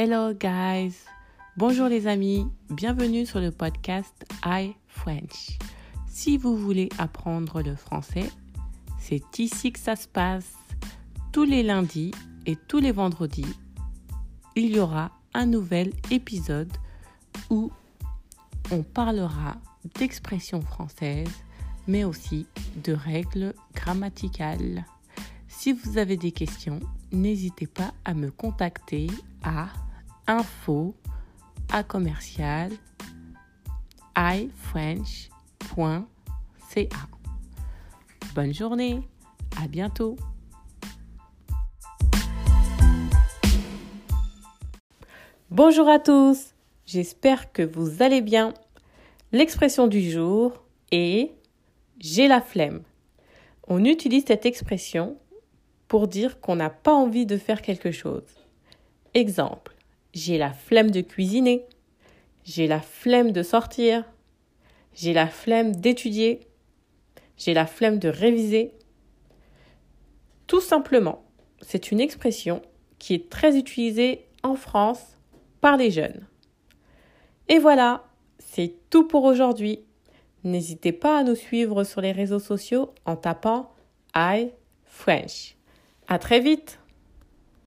Hello guys. Bonjour les amis. Bienvenue sur le podcast I French. Si vous voulez apprendre le français, c'est ici que ça se passe. Tous les lundis et tous les vendredis, il y aura un nouvel épisode où on parlera d'expressions françaises, mais aussi de règles grammaticales. Si vous avez des questions, n'hésitez pas à me contacter à info à commercial ifrench.ca. Bonne journée, à bientôt. Bonjour à tous, j'espère que vous allez bien. L'expression du jour est j'ai la flemme. On utilise cette expression pour dire qu'on n'a pas envie de faire quelque chose. Exemple, j'ai la flemme de cuisiner, j'ai la flemme de sortir, j'ai la flemme d'étudier, j'ai la flemme de réviser. Tout simplement, c'est une expression qui est très utilisée en France par les jeunes. Et voilà, c'est tout pour aujourd'hui. N'hésitez pas à nous suivre sur les réseaux sociaux en tapant I French. À très vite